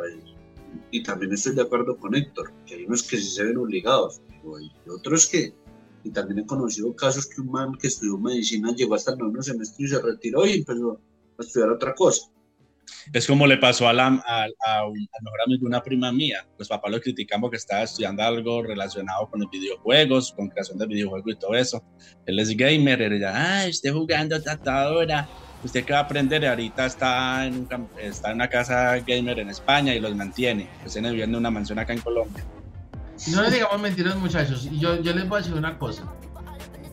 y también estoy de acuerdo con Héctor, que hay unos que sí se ven obligados, y otros que y también he conocido casos que un man que estudió medicina llegó hasta el noveno semestre y se retiró y empezó a estudiar otra cosa. Es como le pasó a, la, a, un, mejor amigo de una prima mía. Los papás lo criticamos que estaba estudiando algo relacionado con los videojuegos, con creación de videojuegos y todo eso. Él es gamer, y ella, ah, esté jugando tratadora. Usted qué va a aprender, ahorita está en, está en una casa gamer en España y los mantiene. Pues tiene viviendo en una mansión acá en Colombia. No les digamos mentiras, muchachos. Yo, yo les voy a decir una cosa.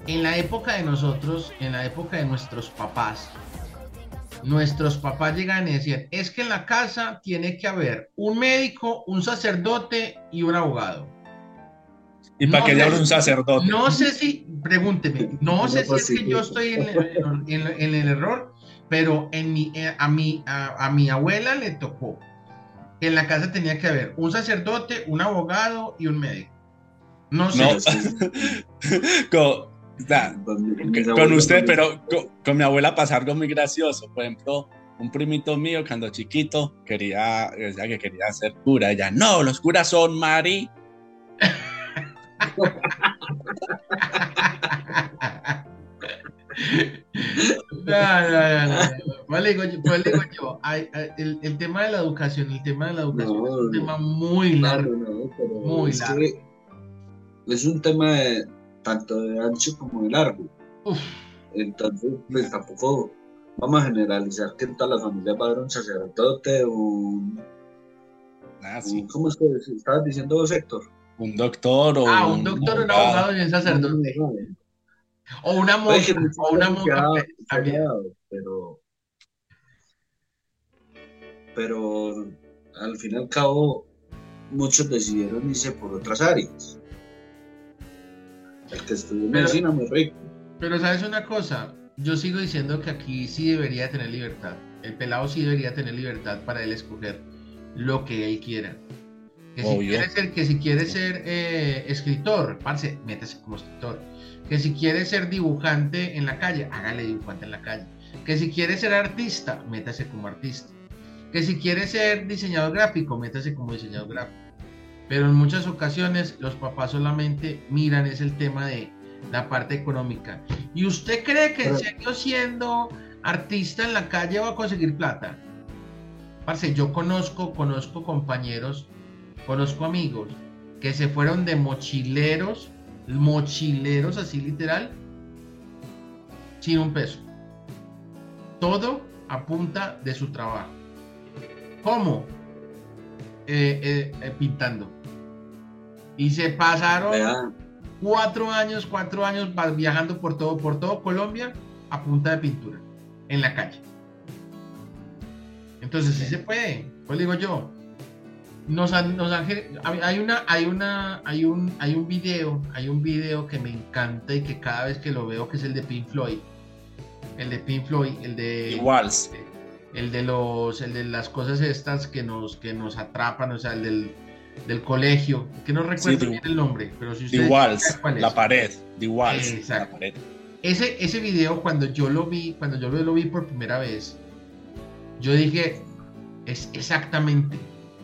En la época de nosotros, en la época de nuestros papás, nuestros papás llegan y decían, es que en la casa tiene que haber un médico, un sacerdote y un abogado. ¿Y para qué un sacerdote? No sé si, pregúnteme, no, sé si es que yo estoy en, el error, pero en mi, eh, a, mi, a mi abuela le tocó en la casa tenía que haber un sacerdote, un abogado y un médico. No sé. con, usted, pero con, mi abuela pasó algo muy gracioso. Por ejemplo, un primito mío cuando chiquito quería, decía que quería ser cura. Ella, no, los curas son Mari. No, no, no, Pues digo yo, el, tema de la educación, el tema de la educación es un tema muy largo. muy largo. Es un tema de, tanto de ancho como de largo. Entonces, pues tampoco vamos a generalizar que en todas las familias va a haber un sacerdote, un. Ah, sí. ¿Cómo es que estabas diciendo vos, Héctor? Un doctor o. Ah, un doctor, un abogado y un sacerdote. O una monja, o una monja pero, pero al fin y al cabo muchos decidieron irse por otras áreas. El que estudió medicina muy rico. Pero sabes una cosa, yo sigo diciendo que aquí sí debería tener libertad. El pelado sí debería tener libertad para él escoger lo que él quiera. Que si quiere ser, que si quiere ser eh, escritor, parce, métase como escritor que si quiere ser dibujante en la calle, hágale dibujante en la calle. Que si quiere ser artista, métase como artista. Que si quiere ser diseñador gráfico, métase como diseñador gráfico. Pero en muchas ocasiones los papás solamente miran es el tema de la parte económica. ¿Y usted cree que en serio siendo artista en la calle va a conseguir plata? Parce, yo conozco, conozco compañeros conozco amigos que se fueron de mochileros, mochileros así literal, sin un peso. Todo a punta de su trabajo. ¿Cómo? Eh, eh, eh, pintando. Y se pasaron cuatro años, cuatro años viajando por todo, por todo Colombia a punta de pintura, en la calle. Entonces sí se puede, pues digo yo. Nos, nos hay una, hay una, hay un, hay un video, hay un video que me encanta y que cada vez que lo veo que es el de Pink Floyd, el de Pink Floyd, el de. El de los, el de las cosas estas que nos, que nos atrapan, o sea, el del, del colegio, que no recuerdo bien el nombre, pero si ustedes Walls, la pared, The Walls, la pared. Ese, ese video cuando yo lo vi, cuando yo lo vi por primera vez, yo dije, es exactamente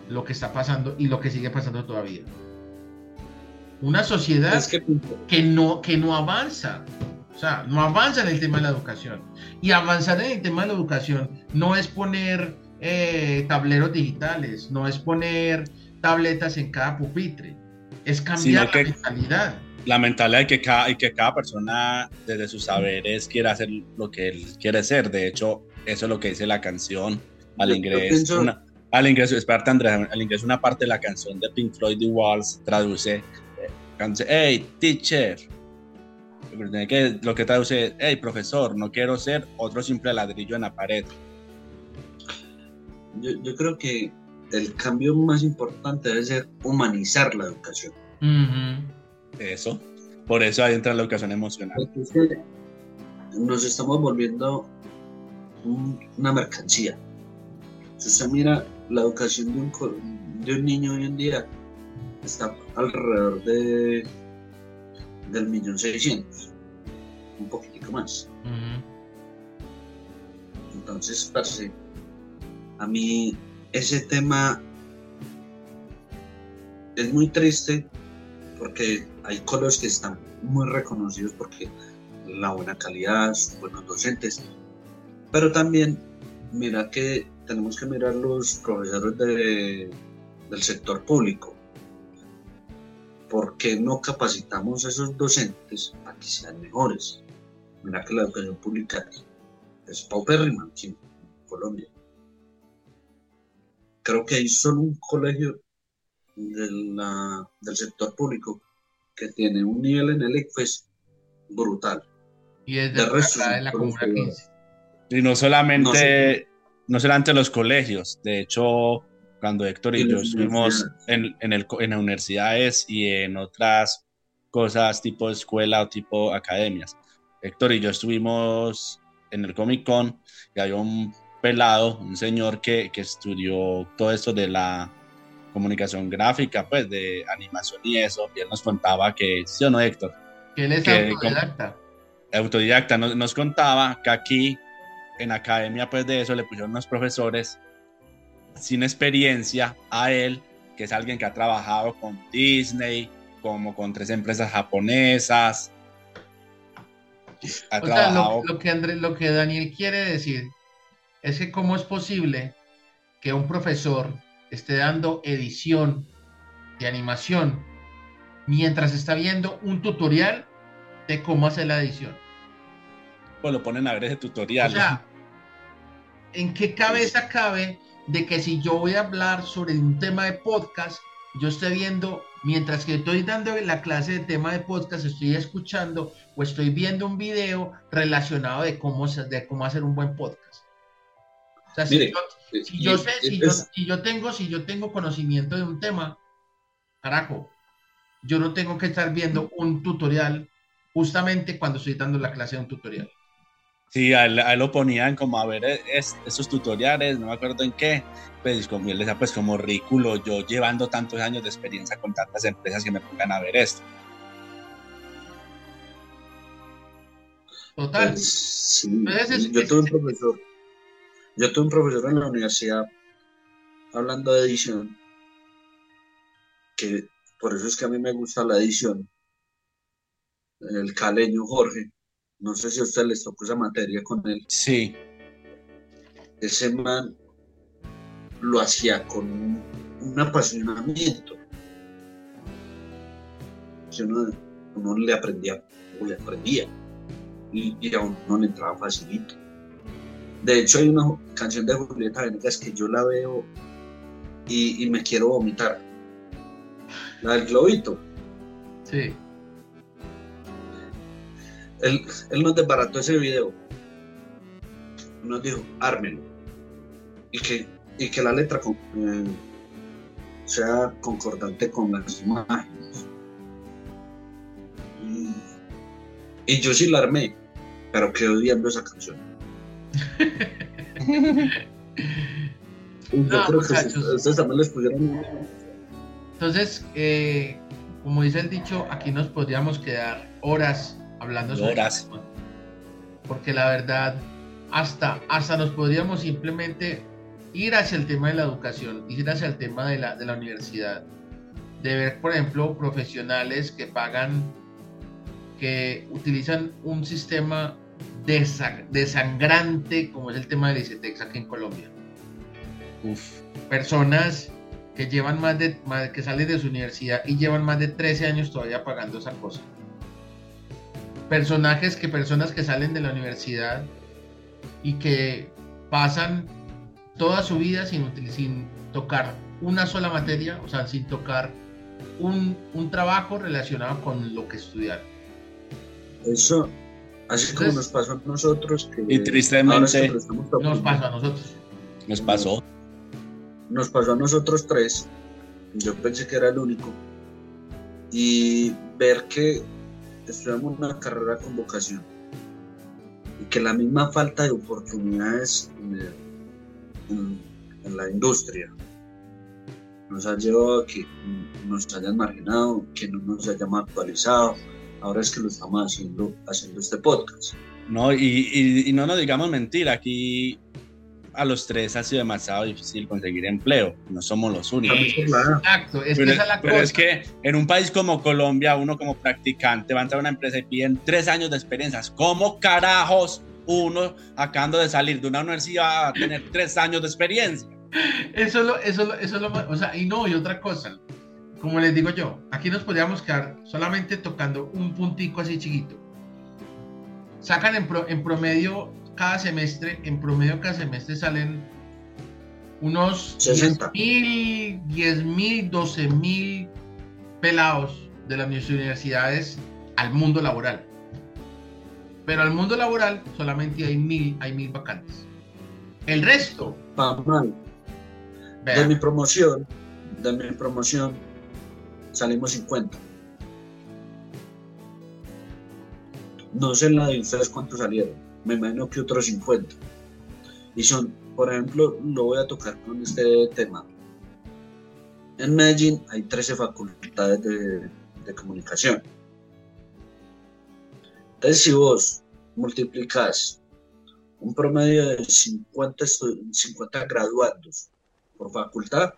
lo que está pasando y lo que sigue pasando todavía. Una sociedad que... no, que no avanza. O sea, no avanza en el tema de la educación. Y avanzar en el tema de la educación no es poner eh, tableros digitales, no es poner tabletas en cada pupitre, es cambiar la mentalidad. La mentalidad de que cada, y que cada persona desde sus saberes quiera hacer lo que él quiere ser. De hecho, eso es lo que dice la canción al ingreso. Una, al ingreso, espérate Andrés, al ingreso una parte de la canción de Pink Floyd The Walls traduce, eh, hey, teacher, lo que traduce, hey, profesor, no quiero ser otro simple ladrillo en la pared. Yo, yo creo que el cambio más importante debe ser humanizar la educación. Eso, por eso ahí entra la educación emocional. nos estamos volviendo una mercancía. Si usted mira la educación de un, de un niño hoy en día, está alrededor de del millón seiscientos, un poquitico más. Entonces, parce, a mí ese tema es muy triste porque hay colegios que están muy reconocidos porque la buena calidad, sus buenos docentes, pero también mira que tenemos que mirar los profesores del sector público. ¿Por qué no capacitamos a esos docentes para que sean mejores? Mira que la educación pública es paupérrima en Colombia creo que hay solo un colegio del sector público que tiene un nivel en el ICFES brutal. Y es de, de la Comuna 15. Y no solamente, no, solamente los colegios, de hecho, cuando Héctor y, yo estuvimos en, en, el, en las universidades y en otras cosas tipo escuela o tipo academias. Héctor y yo estuvimos en el Comic Con y había un pelado, un señor que, que estudió todo esto de la comunicación gráfica, pues de animación y eso, y él nos contaba que, ¿sí o no, Héctor? Que él es autodidacta. Autodidacta, nos, nos, contaba que aquí en academia, pues de eso le pusieron unos profesores sin experiencia a él, que es alguien que ha trabajado con Disney, como con tres empresas japonesas. Ha trabajado... lo, que Andrés, lo que Daniel quiere decir es que cómo es posible que un profesor esté dando edición de animación mientras está viendo un tutorial de cómo hacer la edición. Pues lo ponen a ver ese tutorial. O sea, ¿en qué cabeza cabe de que si yo voy a hablar sobre un tema de podcast, yo esté viendo, mientras que estoy dando la clase de tema de podcast, estoy escuchando o estoy viendo un video relacionado de cómo, de cómo hacer un buen podcast? si, yo, sé, si, yo, tengo, si yo tengo conocimiento de un tema, carajo, yo no tengo que estar viendo un tutorial justamente cuando estoy dando la clase de un tutorial. Sí, a él, lo ponían como a ver esos tutoriales, no me acuerdo en qué, pues como él decía, pues como ridículo, yo llevando tantos años de experiencia con tantas empresas que me pongan a ver esto. Total. Pues, yo tuve un profesor yo tuve un profesor en la universidad hablando de edición, que por eso es que a mí me gusta la edición, el caleño Jorge. No sé si a usted les tocó esa materia con él. Sí. Ese man lo hacía con un apasionamiento. Si uno, le aprendía, o le aprendía, y, y a uno le entraba facilito. De hecho, hay una canción de Julieta Venegas que yo la veo y, me quiero vomitar. La del globito. Sí. Él, él nos desbarató ese video. Nos dijo, ármelo. Y que, y que la letra eh, sea concordante con las imágenes. Y, yo sí la armé, pero quedé odiando esa canción. yo creo que ustedes también les pudieron. Entonces, eh, como dice el dicho, aquí nos podríamos quedar horas hablando sobre horas. porque la verdad, hasta, hasta nos podríamos simplemente ir hacia el tema de la educación, ir hacia el tema de la, de la universidad, de ver, por ejemplo, profesionales que pagan, que utilizan un sistema desangrante como es el tema del ICETEX aquí en Colombia. Uf. Personas que llevan más de, que salen de su universidad y llevan más de 13 años todavía pagando esa cosa. Personajes que personas que salen de la universidad y que pasan toda su vida sin, sin tocar una sola materia, o sea, sin tocar un, un trabajo relacionado con lo que estudiaron. Eso, así como nos pasó a nosotros. y tristemente nos pasó a nosotros. Nos pasó. Nos pasó a nosotros tres. Yo pensé que era el único. Y ver que estudiamos una carrera con vocación y que la misma falta de oportunidades en, la industria nos ha llevado a que nos hayan marginado, que no nos hayamos actualizado. Ahora es que lo estamos haciendo, haciendo este podcast. No, y, y, no nos digamos mentir, aquí a los tres ha sido demasiado difícil conseguir empleo. No somos los únicos. Exacto, es pero, que es, pero es que en un país como Colombia, uno como practicante va a entrar a una empresa y piden tres años de experiencias. ¿Cómo carajos uno acabando de salir de una universidad va a tener tres años de experiencia? Eso lo, eso eso lo, o sea, y no, y otra cosa. Como les digo yo, aquí nos podríamos quedar solamente tocando un puntico así chiquito. Sacan en, en promedio cada semestre, en promedio cada semestre salen unos 10 mil, 10 mil, 12 mil pelados de las universidades al mundo laboral. Pero al mundo laboral solamente hay mil, hay mil vacantes. El resto. De mi promoción, de mi promoción, salimos 50. No sé en la de ustedes cuántos salieron me imagino que otros 50. Y son, por ejemplo, lo voy a tocar con este tema. En Medellín hay 13 facultades de, comunicación. Entonces, si vos multiplicas un promedio de 50, 50 graduados por facultad,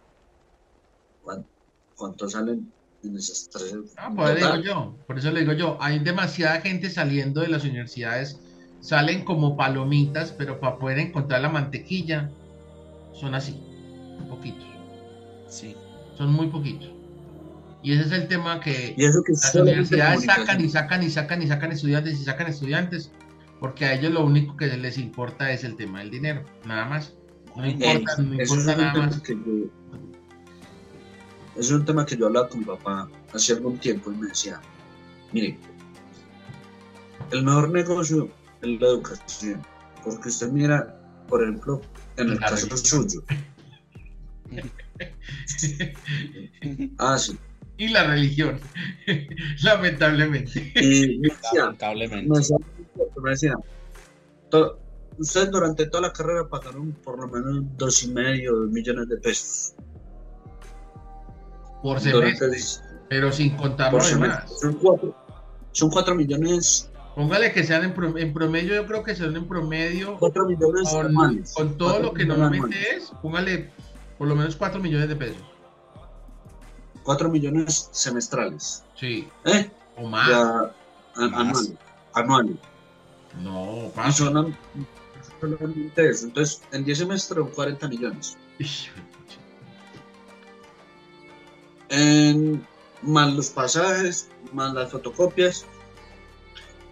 ¿cuántos salen en esas tres? Ah, pues yo, por eso le digo yo, hay demasiada gente saliendo de las universidades salen como palomitas, pero para poder encontrar la mantequilla son así, poquitos. Sí. Son muy poquitos. Y ese es el tema que, las universidades sacan y sacan y sacan y sacan estudiantes y sacan estudiantes, porque a ellos lo único que les importa es el tema del dinero, nada más. No importa, no importa nada más. es un tema que yo hablaba con mi papá hace algún tiempo y me decía, mire, el mejor negocio en la educación. Porque usted mira, por ejemplo, en el caso suyo. ah, sí. Y la religión, lamentablemente. Y me decía, lamentablemente. Me decía, ustedes durante toda la carrera pagaron por lo menos dos y medio millones de pesos. Por semestre. Pero sin contar lo demás. Son cuatro, son cuatro millones Póngale que sean en, promedio, yo creo que sean en promedio. 4 millones con, con todo lo que normalmente es, póngale por lo menos 4 millones de pesos. 4 millones semestrales. Sí. ¿Eh? O más. anual. Anual. No, Y son solamente eso. Entonces, en 10 semestres, 40 millones. En, más los pasajes, más las fotocopias,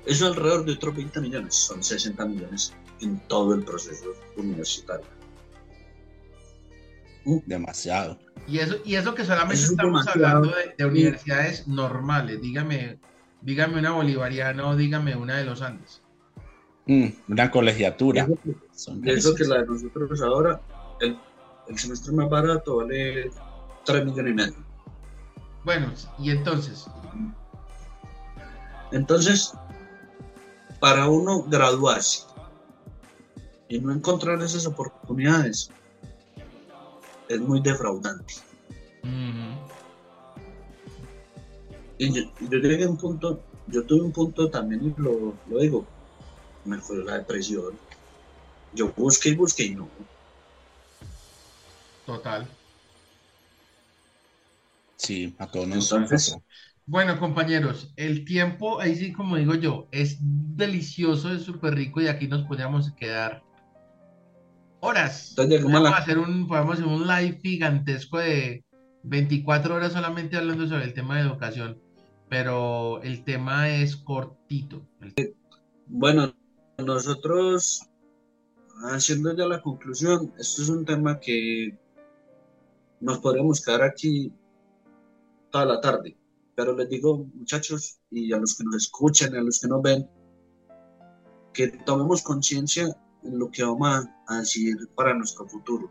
es alrededor de otros 20 millones, son 60 millones en todo el proceso universitario. Uh. Demasiado. Y eso, y eso que solamente estamos hablando de, universidades normales. Dígame, dígame una bolivariana o dígame una de los Andes. Mm, una colegiatura. Eso, que la de nosotros ahora, el, el semestre más barato vale 3 millones y medio. Bueno, y entonces. Entonces, para uno graduarse y no encontrar esas oportunidades es muy defraudante. Y yo, llegué a un punto, yo tuve un punto también, y lo, lo digo, me fue la depresión. Yo busqué y busqué y no. Total. Sí, a todos nos Entonces, bueno, compañeros, el tiempo, ahí sí, como digo yo, es delicioso, es súper rico y aquí nos podríamos quedar horas. podemos, hacer un, podemos hacer un live gigantesco de 24 horas solamente hablando sobre el tema de educación, pero el tema es cortito. Bueno, nosotros, haciendo ya la conclusión, esto es un tema que nos podríamos quedar aquí toda la tarde pero les digo, muchachos, y a los que nos escuchan, a los que nos ven, que tomemos conciencia en lo que vamos a decir para nuestro futuro,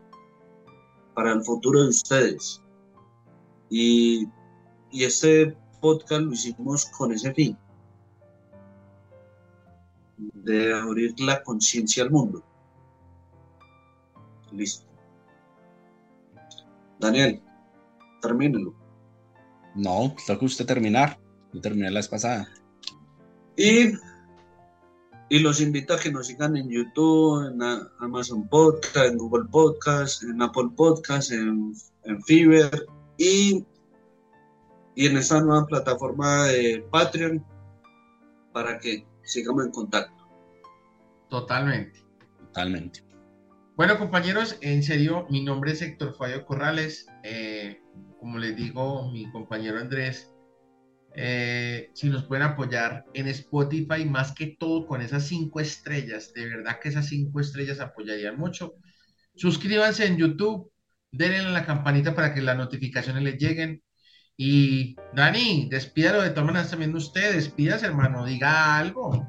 para el futuro de ustedes. Y, y este podcast lo hicimos con ese fin, de abrir la conciencia al mundo. Listo. Daniel, termínelo. No, toca usted terminar. Yo terminé la vez pasada. Y, y los invito a que nos sigan en YouTube, en Amazon Podcast, en Google Podcast, en Apple Podcast, en, en Fiverr y, y en esta nueva plataforma de Patreon para que sigamos en contacto. Totalmente. Totalmente. Bueno, compañeros, en serio, mi nombre es Héctor Fallo Corrales. Eh, como les digo, mi compañero Andrés, eh, si nos pueden apoyar en Spotify, más que todo con esas cinco estrellas, de verdad que esas cinco estrellas apoyarían mucho. Suscríbanse en YouTube, denle la campanita para que las notificaciones les lleguen. Y Dani, despídalo de todas maneras también usted, despídase hermano, diga algo.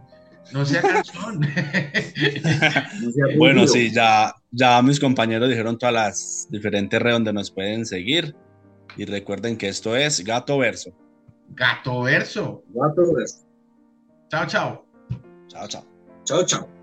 No sea canción. bueno, sí, ya, ya mis compañeros dijeron todas las diferentes redes donde nos pueden seguir. Y recuerden que esto es Gato Verso. Gato Verso. Gato Verso. Chao, chao. Chao, chao. Chao, chao.